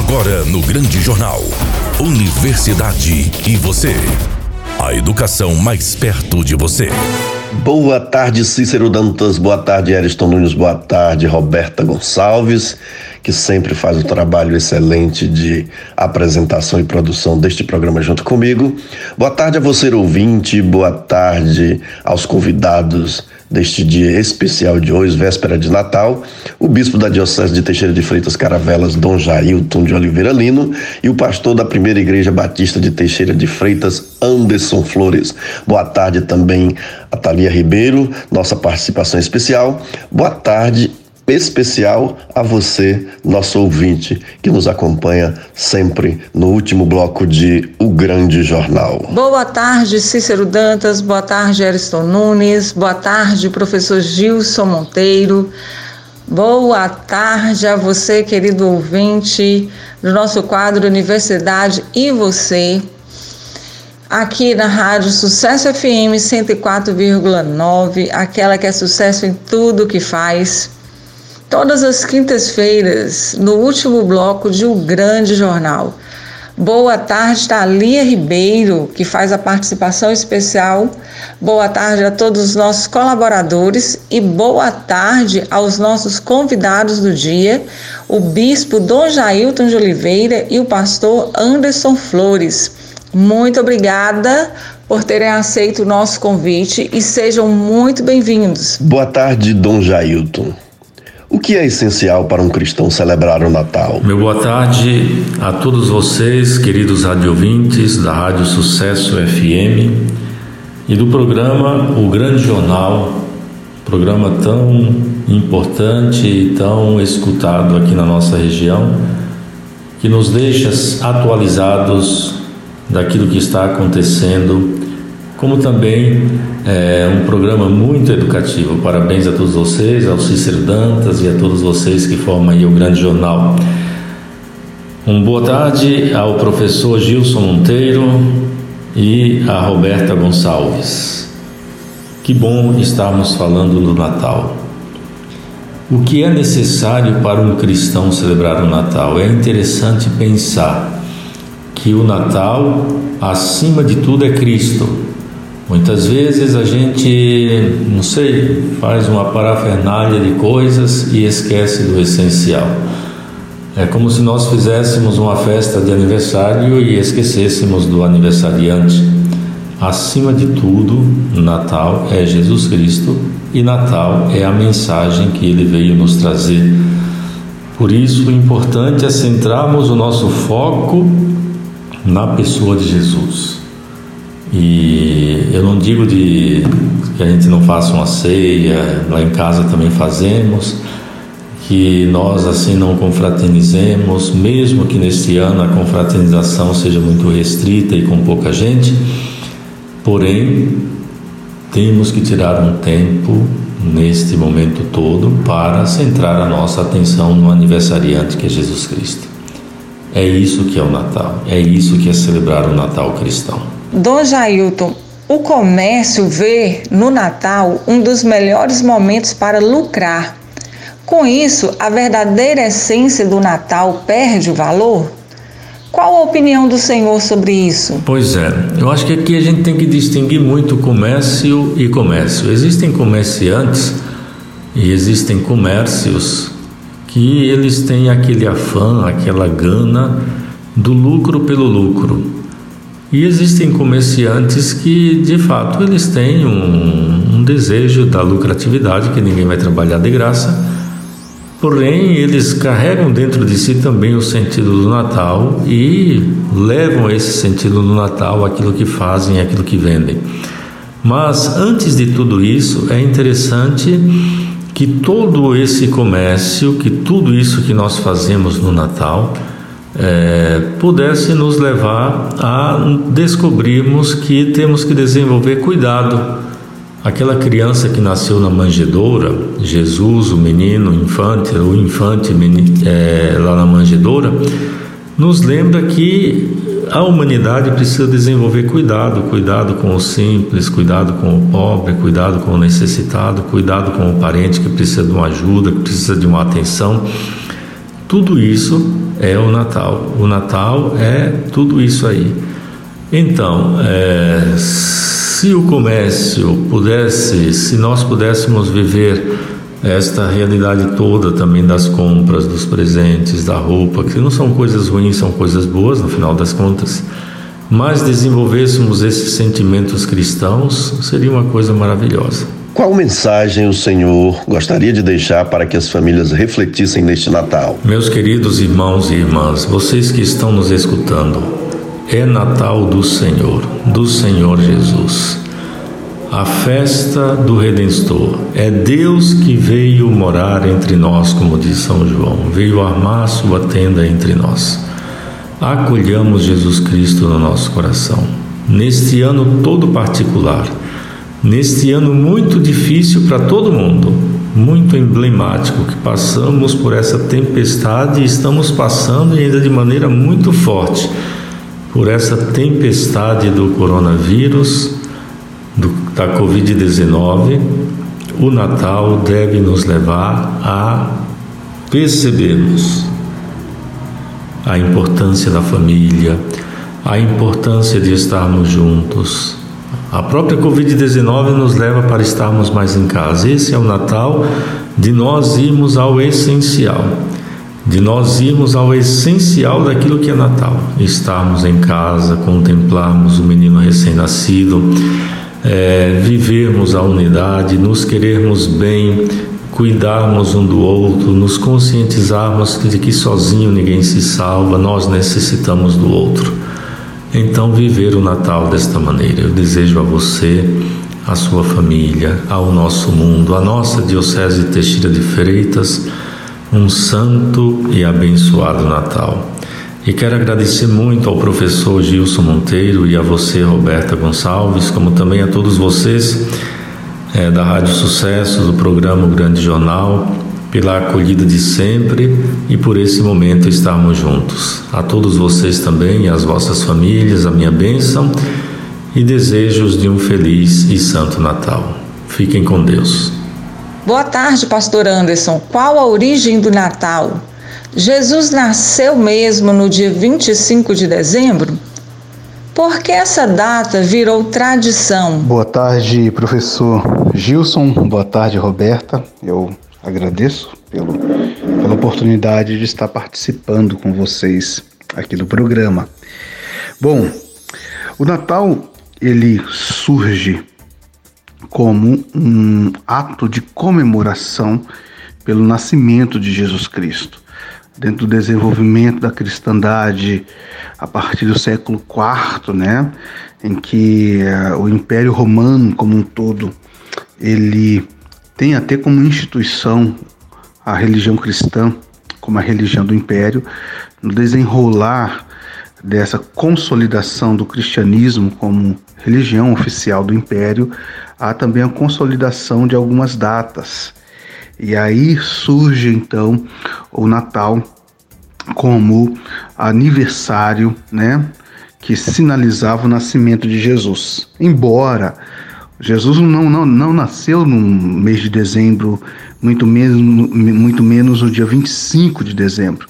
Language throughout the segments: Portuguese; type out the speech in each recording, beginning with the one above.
Agora no Grande Jornal. Universidade e você. A educação mais perto de você. Boa tarde, Cícero Dantas. Boa tarde, Ariston Nunes. Boa tarde, Roberta Gonçalves, que sempre faz um trabalho excelente de apresentação e produção deste programa junto comigo. Boa tarde a você, ouvinte. Boa tarde aos convidados deste dia especial de hoje, véspera de Natal, o bispo da Diocese de Teixeira de Freitas Caravelas, Dom Jailton de Oliveira Lino, e o pastor da Primeira Igreja Batista de Teixeira de Freitas, Anderson Flores. Boa tarde também a Thalia Ribeiro, nossa participação especial. Boa tarde especial a você, nosso ouvinte, que nos acompanha sempre no último bloco de O Grande Jornal. Boa tarde, Cícero Dantas, boa tarde, Ariston Nunes, boa tarde, professor Gilson Monteiro. Boa tarde a você, querido ouvinte do nosso quadro Universidade e você. Aqui na Rádio Sucesso FM 104,9, aquela que é sucesso em tudo que faz todas as quintas-feiras, no último bloco de um grande jornal. Boa tarde, Thalia Ribeiro, que faz a participação especial. Boa tarde a todos os nossos colaboradores e boa tarde aos nossos convidados do dia, o bispo Dom Jailton de Oliveira e o pastor Anderson Flores. Muito obrigada por terem aceito o nosso convite e sejam muito bem-vindos. Boa tarde, Dom Jailton. O que é essencial para um cristão celebrar o Natal? Meu boa tarde a todos vocês, queridos radiovintes da Rádio Sucesso FM e do programa O Grande Jornal, programa tão importante e tão escutado aqui na nossa região, que nos deixa atualizados daquilo que está acontecendo como também é um programa muito educativo. Parabéns a todos vocês, ao Cícero Dantas e a todos vocês que formam aí o grande jornal. Um boa tarde ao professor Gilson Monteiro e a Roberta Gonçalves. Que bom estarmos falando do Natal. O que é necessário para um cristão celebrar o Natal? É interessante pensar que o Natal, acima de tudo, é Cristo Muitas vezes a gente, não sei, faz uma parafernália de coisas e esquece do essencial. É como se nós fizéssemos uma festa de aniversário e esquecêssemos do aniversariante. Acima de tudo, Natal é Jesus Cristo e Natal é a mensagem que ele veio nos trazer. Por isso, o importante é centrarmos o nosso foco na pessoa de Jesus. E eu não digo de que a gente não faça uma ceia, lá em casa também fazemos, que nós assim não confraternizemos, mesmo que neste ano a confraternização seja muito restrita e com pouca gente, porém temos que tirar um tempo neste momento todo para centrar a nossa atenção no aniversariante que é Jesus Cristo. É isso que é o Natal, é isso que é celebrar o Natal cristão. Dom Jailton, o comércio vê no Natal um dos melhores momentos para lucrar. Com isso, a verdadeira essência do Natal perde o valor? Qual a opinião do senhor sobre isso? Pois é, eu acho que aqui a gente tem que distinguir muito comércio e comércio. Existem comerciantes e existem comércios que eles têm aquele afã, aquela gana do lucro pelo lucro. E existem comerciantes que, de fato, eles têm um, um, desejo da lucratividade, que ninguém vai trabalhar de graça, porém eles carregam dentro de si também o sentido do Natal e levam esse sentido do Natal aquilo que fazem, aquilo que vendem. Mas antes de tudo isso, é interessante que todo esse comércio, que tudo isso que nós fazemos no Natal, é, pudesse nos levar a descobrirmos que temos que desenvolver cuidado. Aquela criança que nasceu na manjedoura, Jesus, o menino, o infante, o infante é, lá na manjedoura, nos lembra que a humanidade precisa desenvolver cuidado, cuidado com o simples, cuidado com o pobre, cuidado com o necessitado, cuidado com o parente que precisa de uma ajuda, que precisa de uma atenção. Tudo isso é o Natal. O Natal é tudo isso aí. Então, é, se o comércio pudesse, se nós pudéssemos viver esta realidade toda também das compras, dos presentes, da roupa, que não são coisas ruins, são coisas boas no final das contas, mas desenvolvêssemos esses sentimentos cristãos, seria uma coisa maravilhosa. Qual mensagem o Senhor gostaria de deixar para que as famílias refletissem neste Natal? Meus queridos irmãos e irmãs, vocês que estão nos escutando, é Natal do Senhor, do Senhor Jesus a festa do Redentor. É Deus que veio morar entre nós, como diz São João, veio armar sua tenda entre nós. Acolhamos Jesus Cristo no nosso coração. Neste ano todo particular, neste ano muito difícil para todo mundo, muito emblemático, que passamos por essa tempestade e estamos passando ainda de maneira muito forte por essa tempestade do coronavírus do, da Covid-19, o Natal deve nos levar a percebermos a importância da família, a importância de estarmos juntos. A própria Covid-19 nos leva para estarmos mais em casa. Esse é o Natal de nós irmos ao essencial, de nós irmos ao essencial daquilo que é Natal. Estarmos em casa, contemplarmos o menino recém-nascido é, vivermos a unidade, nos querermos bem, cuidarmos um do outro, nos conscientizarmos de que sozinho ninguém se salva, nós necessitamos do outro. Então, viver o Natal desta maneira. Eu desejo a você, a sua família, ao nosso mundo, à nossa Diocese Teixeira de Freitas, um santo e abençoado Natal. E quero agradecer muito ao professor Gilson Monteiro e a você, Roberta Gonçalves, como também a todos vocês é, da Rádio Sucesso, do programa Grande Jornal, pela acolhida de sempre e por esse momento estarmos juntos. A todos vocês também e às vossas famílias, a minha bênção e desejos de um feliz e santo Natal. Fiquem com Deus. Boa tarde, Pastor Anderson. Qual a origem do Natal? Jesus nasceu mesmo no dia 25 de dezembro? Por que essa data virou tradição? Boa tarde, professor Gilson. Boa tarde, Roberta. Eu agradeço pelo, pela oportunidade de estar participando com vocês aqui do programa. Bom, o Natal ele surge como um ato de comemoração pelo nascimento de Jesus Cristo dentro do desenvolvimento da cristandade a partir do século IV, né, em que uh, o Império Romano como um todo ele tem até como instituição a religião cristã como a religião do Império, no desenrolar dessa consolidação do cristianismo como religião oficial do Império, há também a consolidação de algumas datas e aí surge então o Natal como aniversário, né, que sinalizava o nascimento de Jesus. Embora Jesus não, não, não nasceu no mês de dezembro, muito menos, muito menos no dia 25 de dezembro.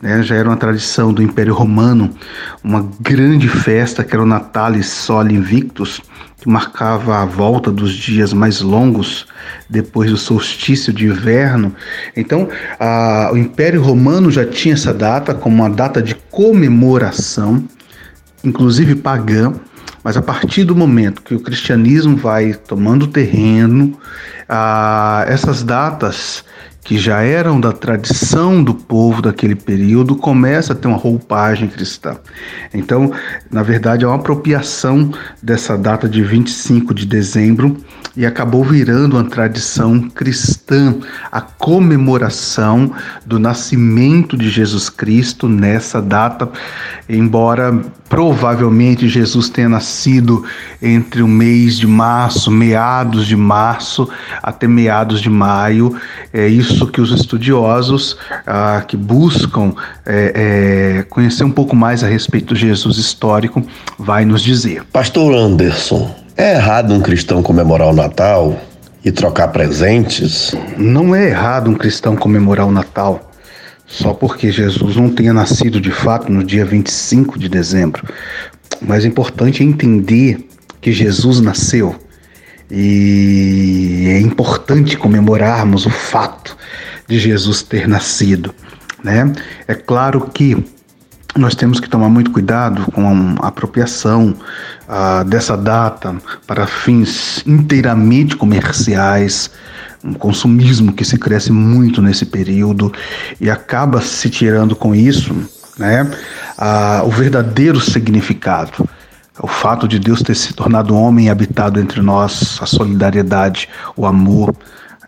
Né? Já era uma tradição do Império Romano, uma grande festa que era o Natalis Soli Invictus, que marcava a volta dos dias mais longos depois do solstício de inverno. Então, a, o Império Romano já tinha essa data como uma data de comemoração, inclusive pagã, mas a partir do momento que o cristianismo vai tomando terreno, a, essas datas que já eram da tradição do povo daquele período, começa a ter uma roupagem cristã. Então, na verdade, é uma apropriação dessa data de 25 de dezembro e acabou virando uma tradição cristã, a comemoração do nascimento de Jesus Cristo nessa data, embora provavelmente Jesus tenha nascido entre o mês de março, meados de março até meados de maio. É isso que os estudiosos ah, que buscam é, é, conhecer um pouco mais a respeito do Jesus histórico vai nos dizer. Pastor Anderson, é errado um cristão comemorar o Natal e trocar presentes? Não é errado um cristão comemorar o Natal. só porque Jesus não tenha nascido de fato no dia 25 de dezembro. Mas é importante entender que Jesus nasceu e é importante comemorarmos o fato de Jesus ter nascido, né? É claro que nós temos que tomar muito cuidado com a apropriação uh, dessa data para fins inteiramente comerciais, um consumismo que se cresce muito nesse período e acaba se tirando com isso né, uh, o verdadeiro significado. O fato de Deus ter se tornado homem habitado entre nós, a solidariedade, o amor,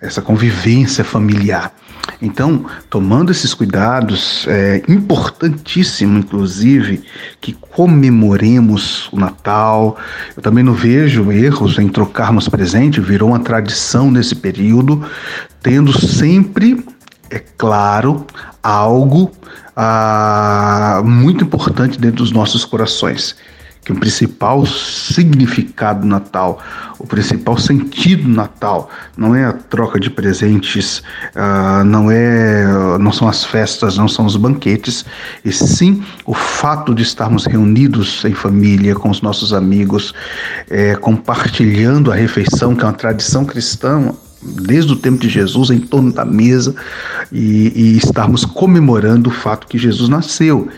essa convivência familiar. Então, tomando esses cuidados, é importantíssimo, inclusive, que comemoremos o Natal. Eu também não vejo erros em trocarmos presente, virou uma tradição nesse período, tendo sempre, é claro, algo ah, muito importante dentro dos nossos corações o principal significado do Natal, o principal sentido do Natal não é a troca de presentes, uh, não é, não são as festas, não são os banquetes, e sim o fato de estarmos reunidos em família com os nossos amigos, é, compartilhando a refeição, que é uma tradição cristã desde o tempo de Jesus, em torno da mesa e, e, estarmos comemorando o fato que Jesus nasceu.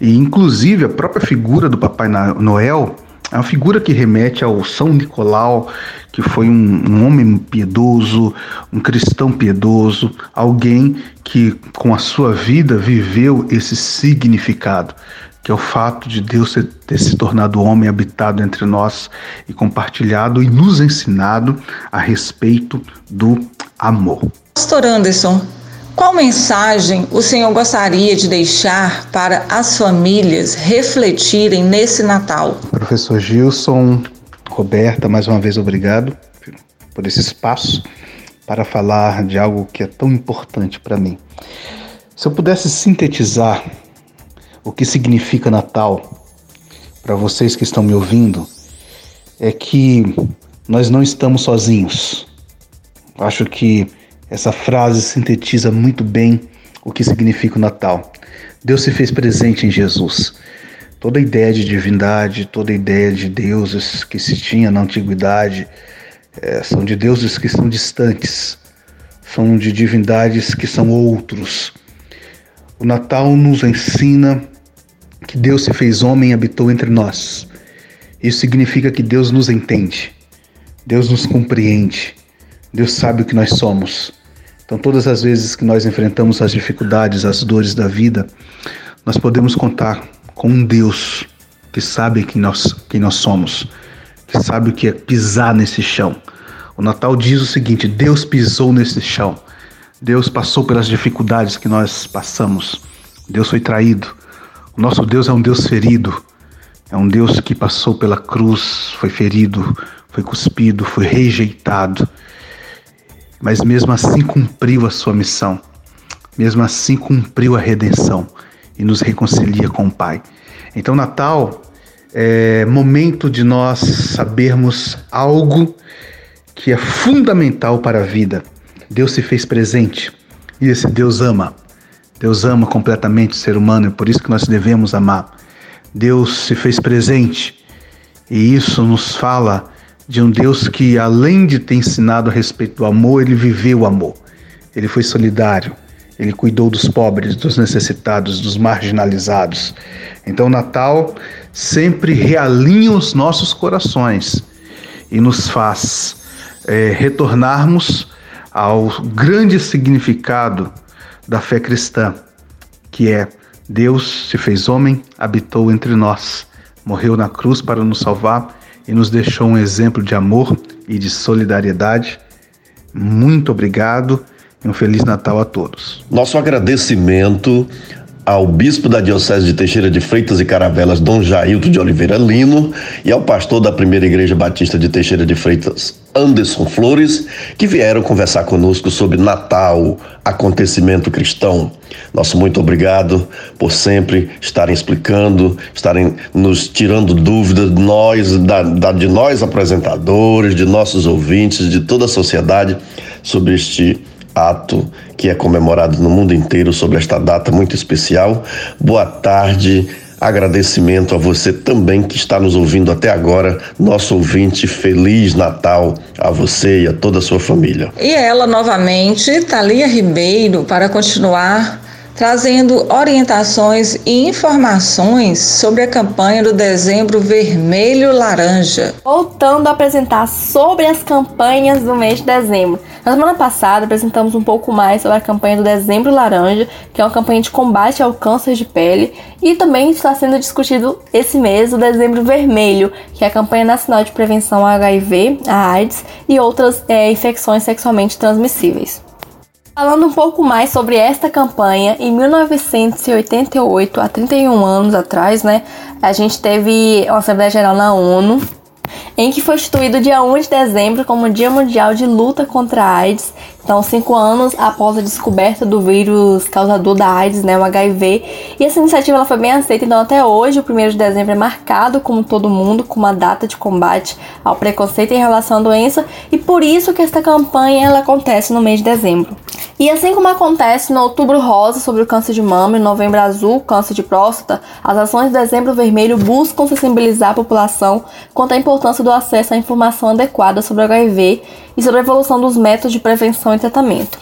E, inclusive, a própria figura do Papai Noel é uma figura que remete ao São Nicolau, que foi um, um homem piedoso, um cristão piedoso, alguém que, com a sua vida, viveu esse significado que é o fato de Deus ter se tornado homem habitado entre nós e compartilhado e nos ensinado a respeito do amor. Pastor Anderson, qual mensagem o Senhor gostaria de deixar para as famílias refletirem nesse Natal? Professor Gilson, Roberta, mais uma vez obrigado por esse espaço para falar de algo que é tão importante para mim. Se eu pudesse sintetizar o que significa Natal para vocês que estão me ouvindo é que nós não estamos sozinhos. Acho que essa frase sintetiza muito bem o que significa o Natal. Deus se fez presente em Jesus. Toda a ideia de divindade, toda a ideia de deuses que se tinha na antiguidade é, são de deuses que são distantes, são de divindades que são outros. O Natal nos ensina que Deus se fez homem e habitou entre nós. Isso significa que Deus nos entende, Deus nos compreende, Deus sabe o que nós somos. Então, todas as vezes que nós enfrentamos as dificuldades, as dores da vida, nós podemos contar com um Deus que sabe quem nós, quem nós somos, que sabe o que é pisar nesse chão. O Natal diz o seguinte: Deus pisou nesse chão, Deus passou pelas dificuldades que nós passamos, Deus foi traído, o nosso Deus é um Deus ferido, é um Deus que passou pela cruz, foi ferido, foi cuspido, foi rejeitado, mas mesmo assim cumpriu a sua missão, mesmo assim cumpriu a redenção e nos reconcilia com o Pai. Então, Natal é momento de nós sabermos algo que é fundamental para a vida. Deus se fez presente e esse Deus ama. Deus ama completamente o ser humano e por isso que nós devemos amar. Deus se fez presente e isso nos fala de um Deus que, além de ter ensinado a respeito do amor, ele viveu o amor. Ele foi solidário, ele cuidou dos pobres, dos necessitados, dos marginalizados. Então, o Natal sempre realinha os nossos corações e nos faz é, retornarmos ao grande significado da fé cristã, que é Deus se fez homem, habitou entre nós, morreu na cruz para nos salvar e nos deixou um exemplo de amor e de solidariedade. Muito obrigado e um Feliz Natal a todos. Nosso agradecimento ao bispo da Diocese de Teixeira de Freitas e Caravelas, Dom Jailton de Oliveira Lino, e ao pastor da Primeira Igreja Batista de Teixeira de Freitas, Anderson Flores, que vieram conversar conosco sobre Natal, acontecimento cristão. Nosso muito obrigado por sempre estarem explicando, estarem nos tirando dúvidas, nós, da, da, de nós apresentadores, de nossos ouvintes, de toda a sociedade, sobre este ato que é comemorado no mundo inteiro sobre esta data muito especial. Boa tarde. Agradecimento a você também que está nos ouvindo até agora, nosso ouvinte. Feliz Natal a você e a toda a sua família. E ela novamente, Thalia Ribeiro, para continuar trazendo orientações e informações sobre a campanha do Dezembro Vermelho Laranja. Voltando a apresentar sobre as campanhas do mês de dezembro. Na semana passada apresentamos um pouco mais sobre a campanha do Dezembro Laranja, que é uma campanha de combate ao câncer de pele, e também está sendo discutido esse mês o Dezembro Vermelho, que é a campanha nacional de prevenção ao HIV, a AIDS e outras é, infecções sexualmente transmissíveis. Falando um pouco mais sobre esta campanha, em 1988, há 31 anos atrás, né, a gente teve uma Assembleia Geral na ONU em que foi instituído o dia 1 de dezembro como Dia Mundial de Luta contra a AIDS. Então, cinco anos após a descoberta do vírus causador da AIDS, né, o HIV. E essa iniciativa ela foi bem aceita, então até hoje, o 1 de dezembro é marcado, como todo mundo, com uma data de combate ao preconceito em relação à doença. E por isso que esta campanha ela acontece no mês de dezembro. E assim como acontece no Outubro Rosa sobre o câncer de mama e Novembro Azul, câncer de próstata, as ações de Dezembro Vermelho buscam sensibilizar a população quanto à importância do acesso à informação adequada sobre o HIV e sobre a evolução dos métodos de prevenção e tratamento.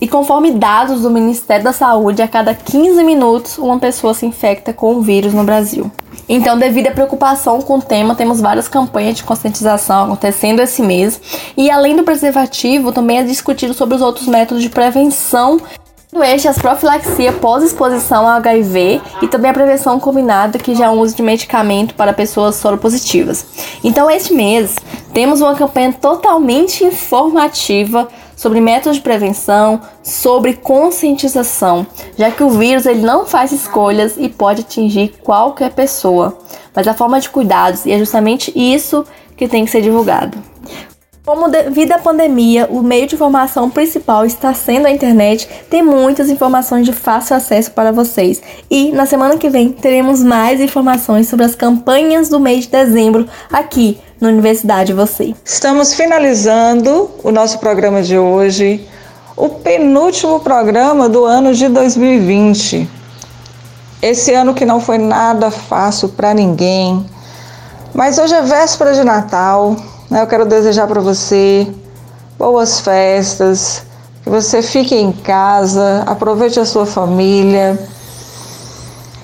E conforme dados do Ministério da Saúde, a cada 15 minutos uma pessoa se infecta com o vírus no Brasil. Então, devido à preocupação com o tema, temos várias campanhas de conscientização acontecendo esse mês. E além do preservativo, também é discutido sobre os outros métodos de prevenção este, as profilaxia pós-exposição ao HIV e também a prevenção combinada, que já é o uso de medicamento para pessoas soropositivas. Então, este mês, temos uma campanha totalmente informativa sobre métodos de prevenção, sobre conscientização, já que o vírus ele não faz escolhas e pode atingir qualquer pessoa. Mas a forma de cuidados, e é justamente isso que tem que ser divulgado. Como devido à pandemia, o meio de informação principal está sendo a internet, tem muitas informações de fácil acesso para vocês. E na semana que vem teremos mais informações sobre as campanhas do mês de dezembro aqui na Universidade Você. Estamos finalizando o nosso programa de hoje, o penúltimo programa do ano de 2020. Esse ano que não foi nada fácil para ninguém, mas hoje é véspera de Natal? Eu quero desejar para você boas festas, que você fique em casa, aproveite a sua família,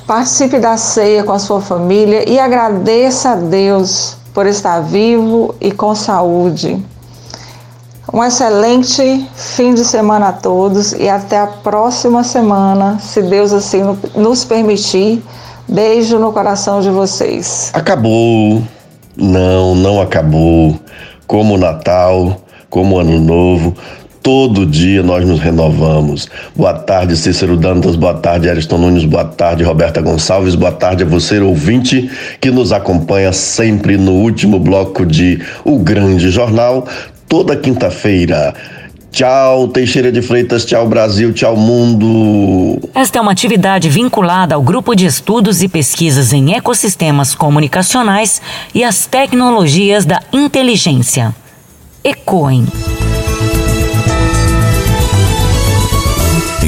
participe da ceia com a sua família e agradeça a Deus por estar vivo e com saúde. Um excelente fim de semana a todos e até a próxima semana, se Deus assim nos permitir. Beijo no coração de vocês. Acabou. Não, não acabou. Como Natal, como Ano Novo, todo dia nós nos renovamos. Boa tarde, Cícero Dantas, boa tarde, Ariston Nunes, boa tarde, Roberta Gonçalves, boa tarde a você, ouvinte, que nos acompanha sempre no último bloco de O Grande Jornal, toda quinta-feira. Tchau, Teixeira de Freitas, tchau, Brasil, tchau, mundo. Esta é uma atividade vinculada ao Grupo de Estudos e Pesquisas em Ecossistemas Comunicacionais e as Tecnologias da Inteligência. ECOEM.